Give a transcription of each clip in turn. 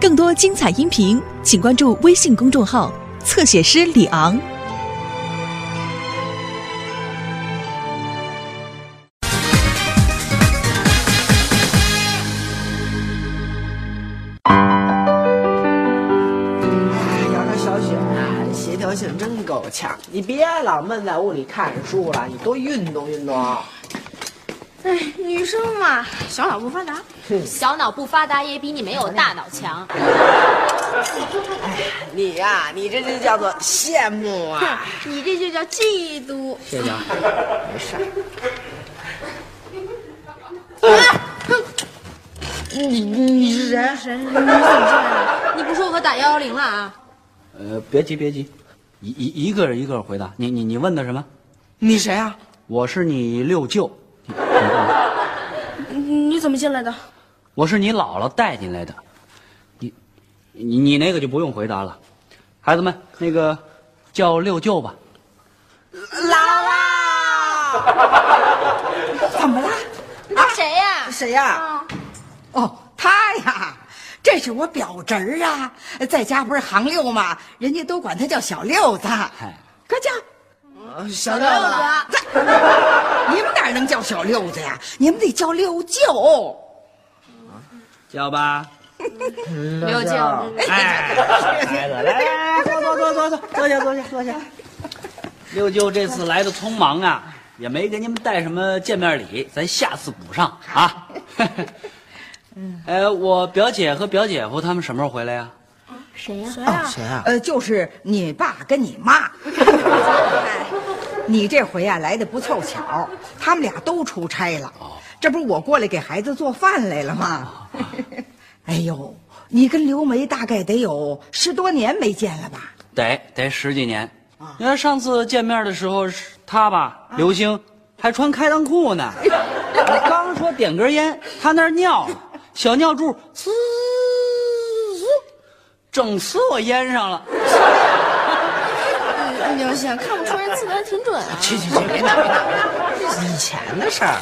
更多精彩音频，请关注微信公众号“侧写师李昂”。哎呀，这小雪啊，协调性真够呛。你别老闷在屋里看书了，你多运动运动。哎，女生嘛，小脑不发达。小脑不发达也比你没有大脑强。哎你呀、你这就叫做羡慕啊！你这就叫嫉妒。谢谢啊，没事儿。你你是谁？谁？你怎么进来了？你不说我可打幺幺零了啊？呃，别急别急，一一一个一个回答。你你你问的什么？你谁啊？我是你六舅，你你怎么进来的？我是你姥姥带进来的。你你你那个就不用回答了。孩子们，那个叫六舅吧。姥姥，怎么了？那谁呀？谁呀、哦，他呀，这是我表侄儿啊，在家不是行六吗？人家都管他叫小六子。哎，快叫！小六子，你们哪能叫小六子呀？你们得叫六舅。叫吧。六舅，哎，孩子，来来来，坐坐坐坐坐，坐下坐下坐下。六舅这次来的匆忙啊，也没给你们带什么见面礼，咱下次补上啊。哎，我表姐和表姐夫他们什么时候回来呀？谁呀？谁呀？谁啊？呃，就是你爸跟你妈。哎你这回呀、来的不凑巧，他们俩都出差了。这不是我过来给孩子做饭来了吗？哎呦，你跟刘梅大概得有十多年没见了吧？得得十几年。你看上次见面的时候，是他吧，刘星还穿开裆裤呢。我刚说点根烟，他那儿尿，小尿柱滋滋，整呲我烟上了。刘星，看不出人字的还挺准啊。去去去，别闹别闹别闹！以前的事儿，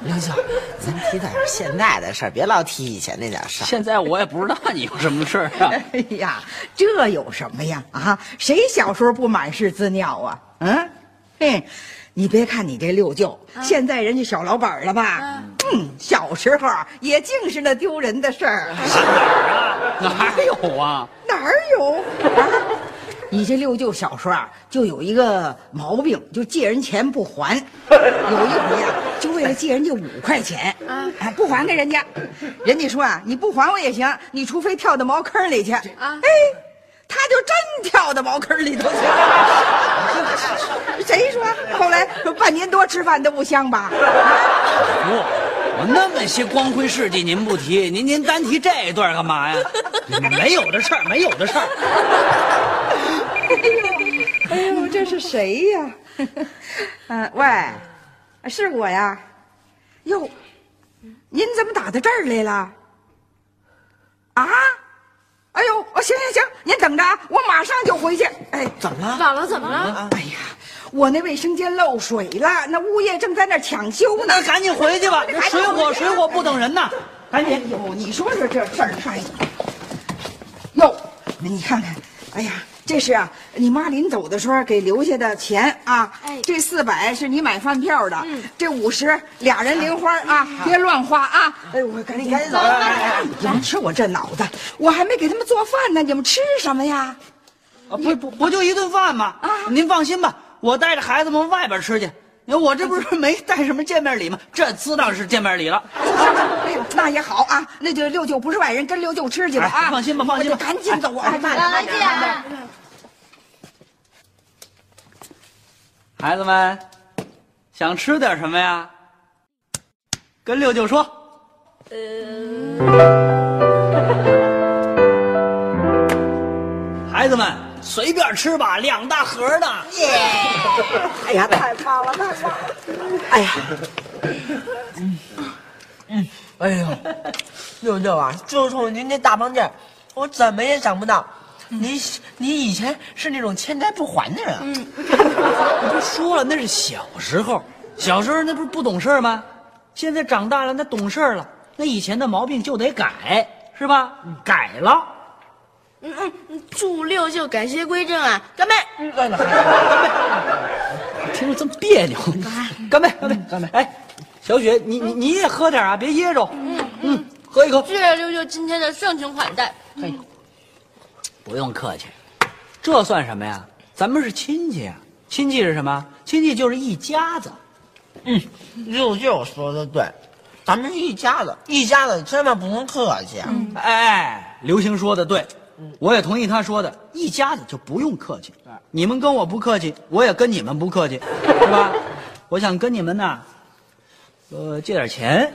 刘舅，咱提点现在的事儿，别老提以前那点事儿。现在我也不知道你有什么事儿啊。哎呀，这有什么呀？啊，谁小时候不满是滋尿啊？嗯，嘿，你别看你这六舅，现在人家小老板了吧？嗯，小时候也净是那丢人的事儿。哪有啊？哪儿有啊？你这六舅小时候啊，就有一个毛病，就借人钱不还。有一回啊、就为了借人家五块钱，啊，不还给人家，人家说啊，你不还我也行，你除非跳到茅坑里去。啊，哎，他就真跳到茅坑里头去了。谁说？后来半年多吃饭都不香吧？不，我那么些光辉事迹您不提，您您单提这一段干嘛呀？没有的事儿，没有的事儿。这是谁呀？嗯、喂，是我呀。哟，您怎么打到这儿来了？啊？哎呦，哦，行行行，您等着啊，我马上就回去。哎，怎么了？姥姥怎么了？哎呀，我那卫生间漏水了，那物业正在那抢修呢。那赶紧回去吧，这水火水火不等人呐！赶紧。哎呦，你说说这事儿，哎，哟，你看看，哎呀，这是啊，你妈临走的时候给留下的钱啊。哎这四百是你买饭票的，这五十俩人零花啊，别乱花啊。哎，我赶紧赶紧走。哎你们吃我这脑袋，我还没给他们做饭呢，你们吃什么呀？啊，不不不就一顿饭吗？啊，您放心吧，我带着孩子们外边吃去。我这不是没带什么见面礼吗？这自当是见面礼了。哎呦，那也好啊，那就六舅不是外人，跟六舅吃去吧啊！哎放心吧放心吧赶紧走啊！慢姥姥点见。孩子们，想吃点什么呀？跟六舅说。孩子们随便吃吧，两大盒呢。哎呀，太棒了，太棒了！哎呀，嗯哎呦，六舅啊，就冲您这大胖劲儿，我怎么也想不到，你你以前是那种欠债不还的人嗯。我不说了，那是小时候，小时候那不是不懂事儿吗？现在长大了，那懂事儿了，那以前的毛病就得改，是吧？改了，嗯嗯，祝六舅改邪归正啊！干杯！听着这么别扭，干杯，干杯，干杯！哎，小雪，你你你也喝点啊，别噎着。嗯嗯，喝一口。谢谢六舅今天的盛情款待。嘿，不用客气，这算什么呀？咱们是亲戚啊！亲戚是什么？亲戚就是一家子。嗯，六舅说的对，咱们是一家子，一家子千万不能客气啊。哎，刘星说的对，我也同意他说的，一家子就不用客气。你们跟我不客气，我也跟你们不客气，是吧？我想跟你们呢，呃，借点钱。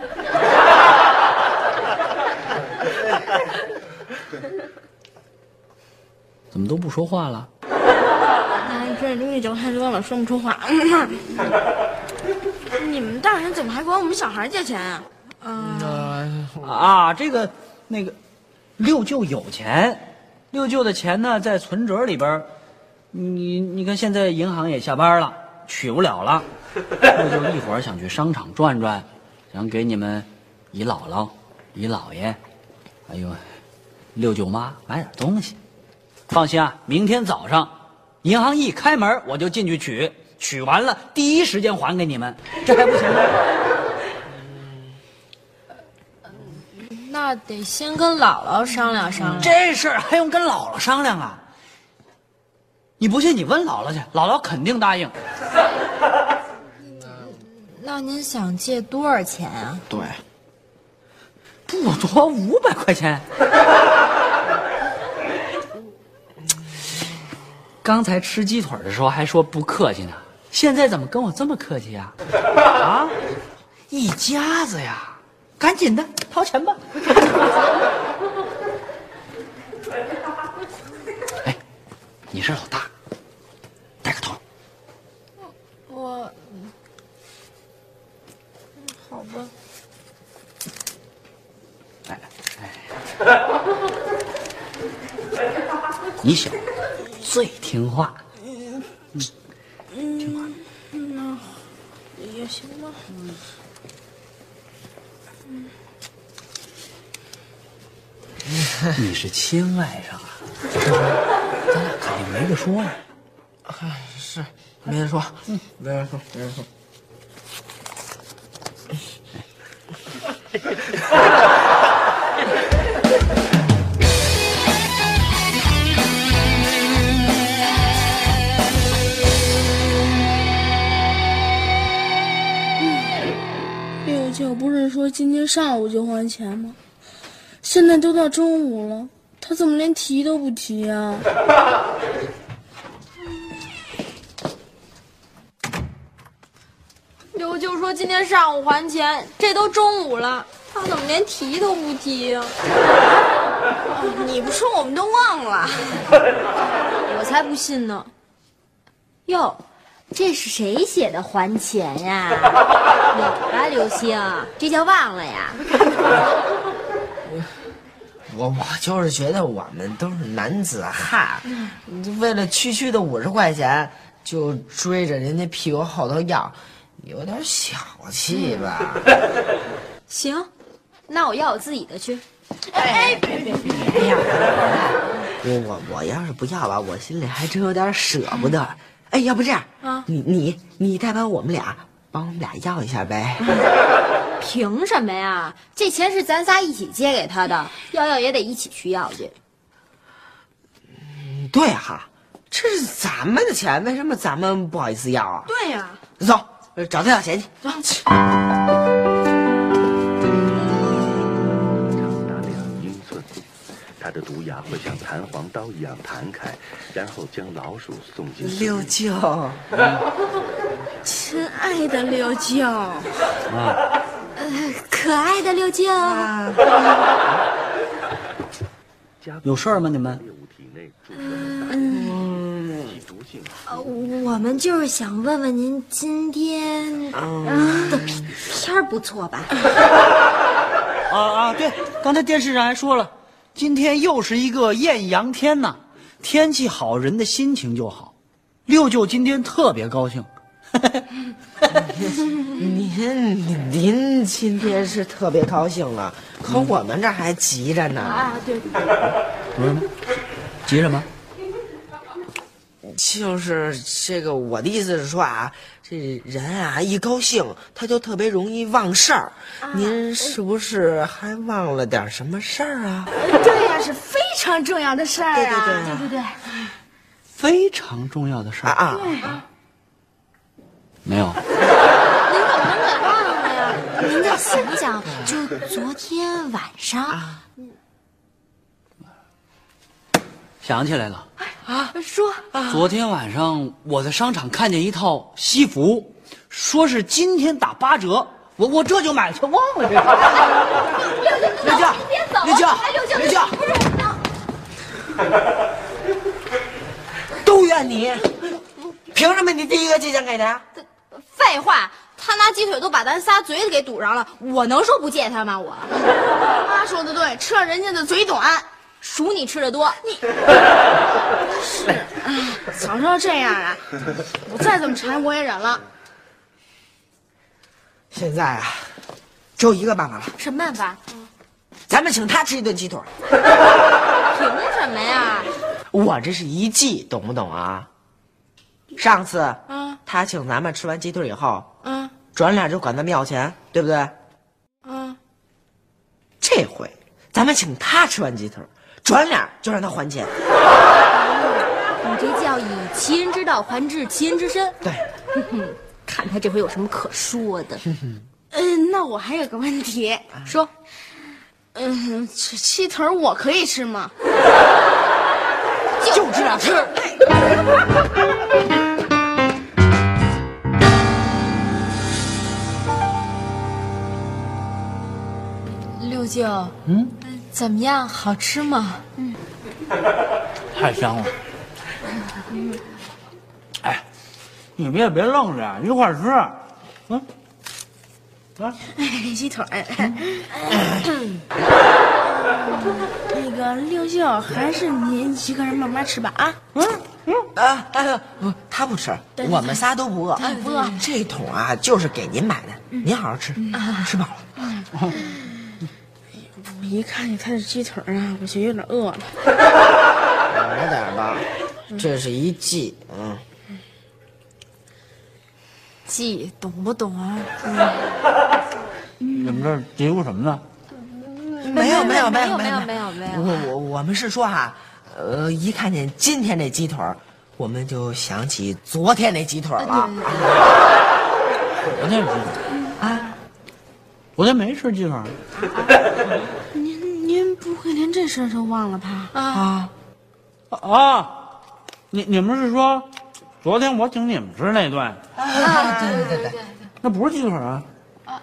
怎么都不说话了？哎，这东西嚼太多了，说不出话。你们大人怎么还管我们小孩借钱啊？啊，这个那个，六舅有钱，六舅的钱呢在存折里边你你看现在银行也下班了，取不了了。六舅一会儿想去商场转转，想给你们姨姥姥、姨姥爷，还有六舅妈买点东西。放心啊，明天早上银行一开门我就进去取，取完了第一时间还给你们，这还不行吗？那得先跟姥姥商量商量。这事儿还用跟姥姥商量啊？你不信，你问姥姥去，姥姥肯定答应。那您想借多少钱啊？对，不多，五百块钱。刚才吃鸡腿的时候还说不客气呢，现在怎么跟我这么客气呀、啊？一家子呀，赶紧的掏钱吧。哎，你是老大，带个头。我，好吧。哎哎，你小最听话，也行吧。你是亲外甥啊，咱俩肯定没得说呀。哎是没人说，嗯，没人说，没人说。说今天上午就还钱吗？现在都到中午了，他怎么连提都不提啊？刘舅说今天上午还钱，这都中午了，他怎么连提都不提呀、你不说我们都忘了。我才不信呢！哟，这是谁写的还钱呀？有吧，刘星，这叫忘了呀？我 我就是觉得我们都是男子汉，为了区区的五十块钱就追着人家屁股后头要，有点小气吧？行，那我要我自己的去。哎呀，我我我要是不要吧，我心里还真有点舍不得。哎，要不这样啊你你你代表我们俩帮我们俩要一下呗？凭什么呀？这钱是咱仨一起借给他的，要要也得一起去要去。对哈，这是咱们的钱，为什么咱们不好意思要啊？对呀、走，找他要钱去。走。黄刀一样弹开，然后将老鼠送进六舅，亲爱的六舅，啊可爱的六舅，有事儿吗？你们？嗯。我们就是想问问您，今天的片片儿不错吧？啊啊，对，刚才电视上还说了，今天又是一个艳阳天呐，天气好，人的心情就好。六舅今天特别高兴，您您今天是特别高兴了，可我们这还急着呢。啊，对，不是吗？急什么？就是这个，我的意思是说啊，这人啊一高兴，他就特别容易忘事儿。您是不是还忘了点什么事儿啊？对呀，是非常重要的事儿啊！对对对，非常重要的事儿啊啊！没有。您怎么能给忘了呀？您再想想，就昨天晚上，想起来了啊，说昨天晚上我在商场看见一套西服，说是今天打八折，我我这就买去，忘了这个。刘静，刘静哎，刘静，刘静不是，都怨你，凭什么你第一个借钱给他？废话，他拿鸡腿都把咱仨嘴给堵上了，我能说不借他吗？我妈说的对，吃了人家的嘴短。数你吃的多，你 是，哎，早知道这样啊，我再怎么馋我也忍了。现在啊，只有一个办法了，什么办法？咱们请他吃一顿鸡腿。凭什么呀？我这是一计，懂不懂啊？上次，嗯他请咱们吃完鸡腿以后，嗯转脸就管咱们要钱，对不对？嗯，这回咱们请他吃完鸡腿，转脸就让他还钱。你这叫以其人之道还治其人之身。对，看他这回有什么可说的？嗯，那我还有个问题，说，嗯，这鸡腿我可以吃吗？就知道吃。六舅，嗯，怎么样？好吃吗？太香了。哎，你们也别愣着，一块儿吃。嗯，来，哎，鸡腿儿。那个六舅，还是您一个人慢慢吃吧啊。啊，哎，不，他不吃，我们仨都不饿。不饿这桶啊，就是给您买的，您好好吃，吃饱了。我一看见他的鸡腿儿啊，我就有点饿了。来点吧，这是一计，嗯。记懂不懂啊？你们这嘀咕什么呢？没有没有没有没有没有没有我我我们是说哈，呃，一看见今天这鸡腿儿，我们就想起昨天那鸡腿儿了。昨天吃鸡腿啊？昨天没吃鸡腿儿。您您不会连这事儿都忘了吧？啊，啊，你你们是说，昨天我请你们吃那顿，啊，对对对对，那不是鸡腿儿啊？啊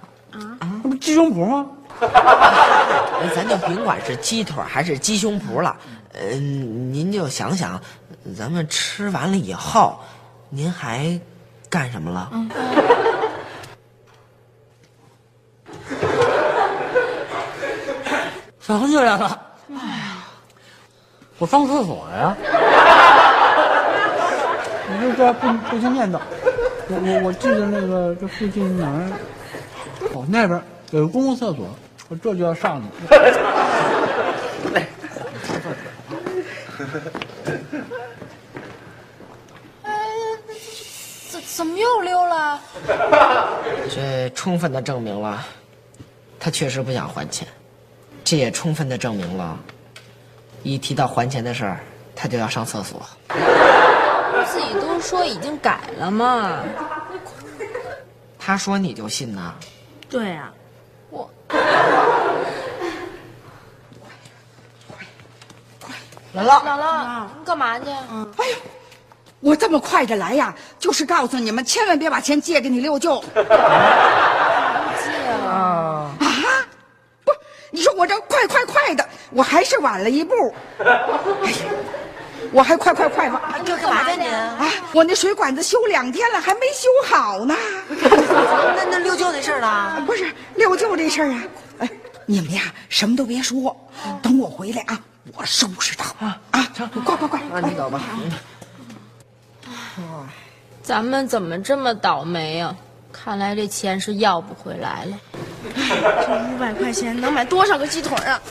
那不是鸡胸脯吗？咱就甭管是鸡腿还是鸡胸脯了，嗯、您就想想，咱们吃完了以后，您还干什么了？想起来了，哎呀，我上厕所呀。你就这不不经念叨，我我我记得那个这附近哪儿，哦那边有个公共厕所，我这就要上去。怎怎么又溜了？这充分的证明了，他确实不想还钱，这也充分的证明了，一提到还钱的事儿，他就要上厕所。自己都说已经改了嘛。他说你就信呐？对呀、我姥姥，姥姥，你干嘛去？哎呦，我这么快的来呀，就是告诉你们，千万别把钱借给你六舅。借啊！不，你说我这快快快的，我还是晚了一步。哎呀，我还快快快吗？这干嘛呢你？啊，我那水管子修两天了，还没修好呢。那那六舅那事儿呢？不是六舅这事儿啊，哎，你们呀什么都别说，等我回来啊，我收拾他啊啊！快快快！那，你走吧。咱们怎么这么倒霉呀、看来这钱是要不回来了。这五百块钱能买多少个鸡腿儿啊？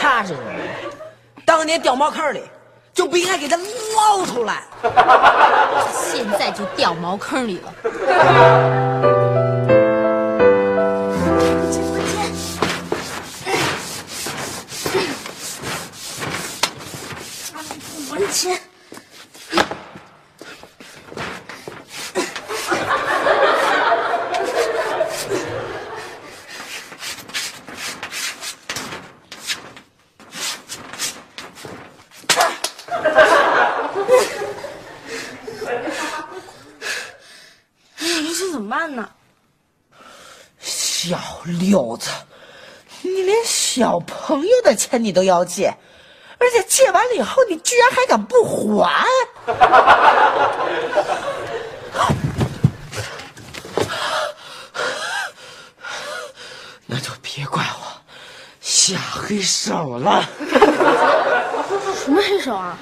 他是什么？当年掉茅坑里，就不应该给他捞出来。现在就掉茅坑里了。还钱。哎呀，这是怎么办呢？小六子，你连小朋友的钱你都要借，而且借完了以后，你居然还敢不还？那就别怪我下黑手了。什么黑手啊？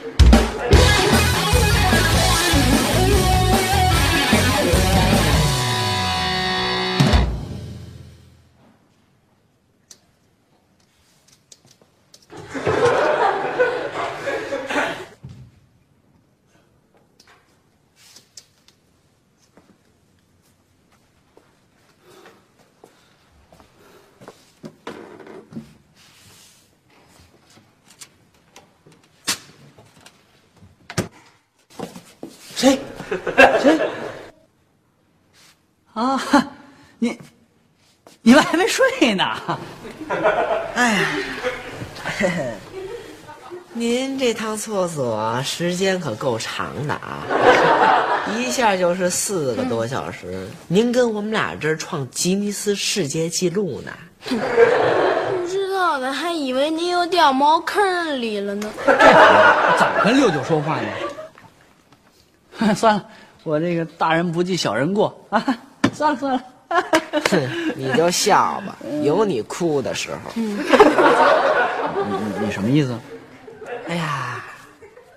这趟厕所时间可够长的啊，一下就是四个多小时。您跟我们俩这儿创吉尼斯世界纪录呢。不知道的还以为您又掉茅坑里了呢。怎么跟六九说话呢？算了，我这个大人不计小人过啊！算了算了，哼，你就笑吧，有你哭的时候。你你什么意思？哎呀，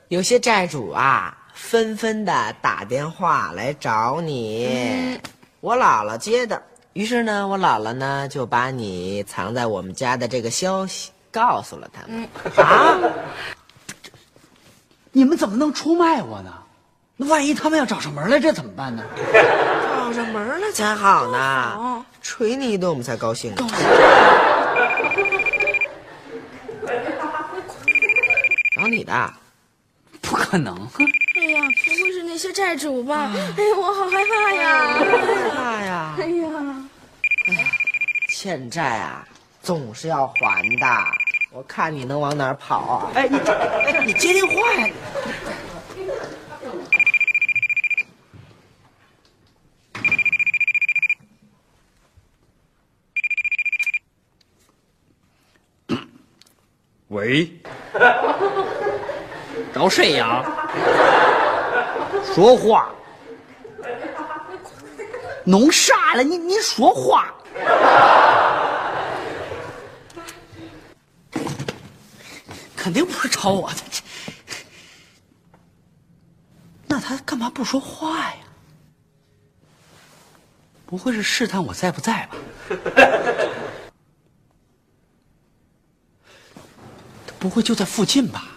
有些债主啊，纷纷的打电话来找你，我姥姥接的。于是呢，我姥姥呢就把你藏在我们家的这个消息告诉了他们。啊，你们怎么能出卖我呢？那万一他们要找上门来，这怎么办呢？找上门来才好呢，捶你一顿我们才高兴呢。你的，不可能！哎呀，不会是那些债主吧？哎呀，我好害怕呀！害怕呀！哎呀，欠债啊，总是要还的。我看你能往哪儿跑啊？哎，你哎，你接电话呀？喂，找谁呀？说话。弄啥了？你你说话。肯定不是找我的，这那他干嘛不说话呀？不会是试探我在不在吧？他 不会就在附近吧？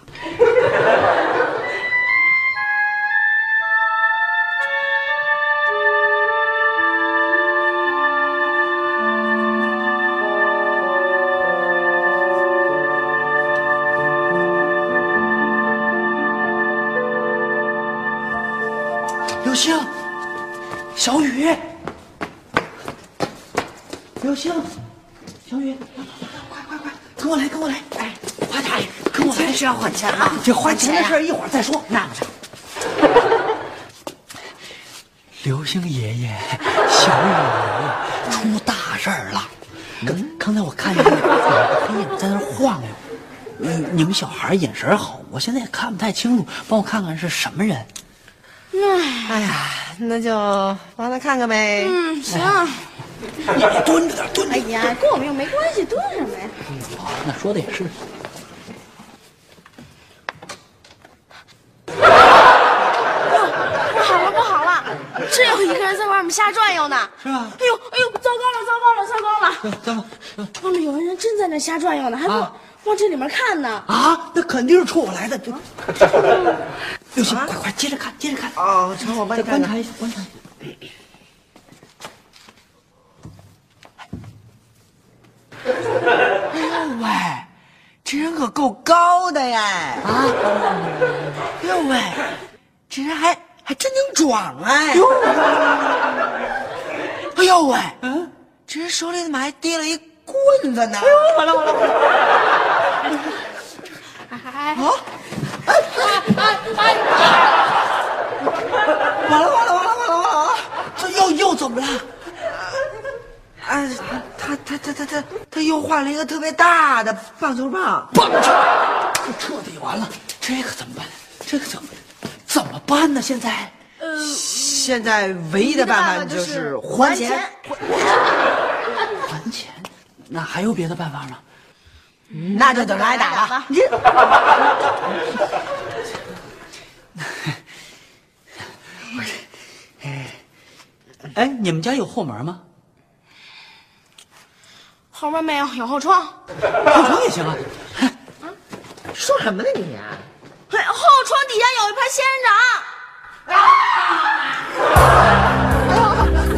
雨，刘星，小雨，快快快，跟我来，跟我来，哎，快点，跟我来，是要还钱啊？这还钱的事儿一会儿再说。那不成。刘星爷爷，小雨出大事儿了。刚刚才我看见有个黑影在那晃悠，嗯，你们小孩眼神好，我现在也看不太清楚，帮我看看是什么人。哎呀，那就帮他看看呗。嗯，行。你蹲着点，蹲着哎。呀，跟我们又没关系，蹲什么呀？哦那说的也是。不好了，不好了，真有一个人在外面瞎转悠呢。是吧哎呦，哎呦，糟糕了，糟糕了，糟糕了！怎么？外面有个人真在那瞎转悠呢，还不、啊往这里面看呢。啊，那肯定是冲我来的。刘星，快快接着看，接着看。啊，成，我帮再你看看。观察一下，观察一下。哎呦喂，这人可够高的呀！啊，哎呦喂，这人还还真挺壮哎！哎呦喂，嗯，这人手里怎么还提了一棍子呢？哎呦，完了完了完了！啊！哎哎哎！完了完了完了完了完了！这又又怎么了？哎，他他他他他他又换了一个特别大的棒球棒，棒球，彻底完了，这可怎么办？这可怎么怎么办呢？现在现在唯一的办法就是还钱。还钱，那还有别的办法吗？那就等着挨打吧。哎，你们家有后门吗？后门没有，有后窗。后窗也行啊。说什么呢你？哎，后窗底下有一排仙人掌。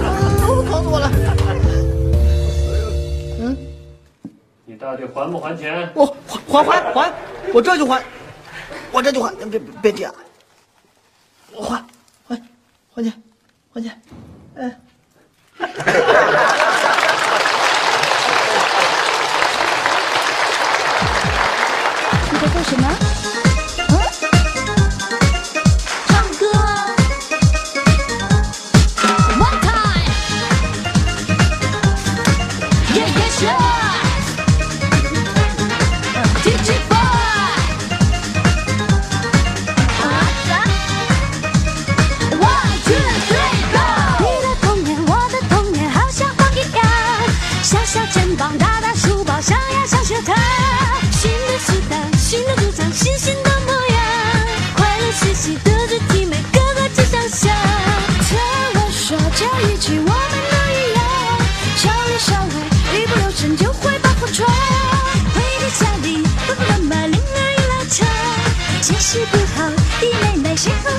到底还不还钱？我还还还还，我这就还，我这就还，别别别急啊！我还还还钱还钱，哎。你在做什么？大大书包，上呀上学堂。新的时代，新的主张，新新的模样，快乐学习德智体美，个个皆想象。听我说这一句，我们都一样，少里少外，一不留神就会把火闯。回天下地，爸爸妈妈恋爱一拉长，见识不好，弟妹妹先后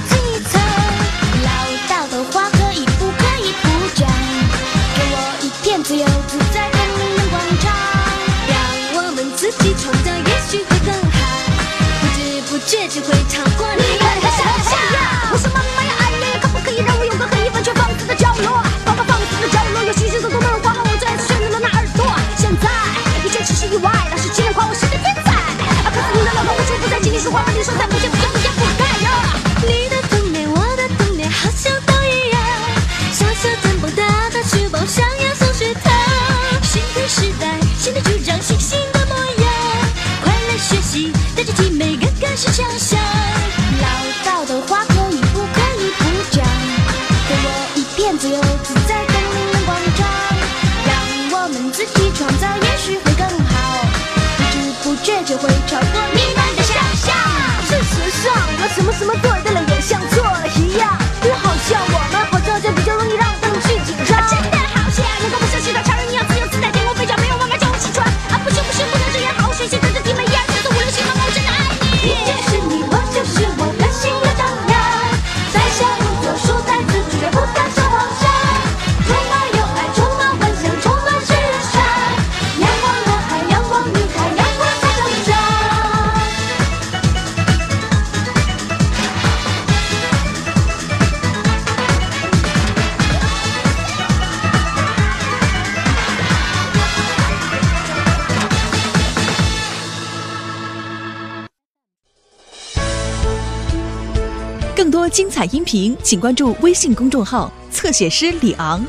音频，请关注微信公众号“侧写师李昂”。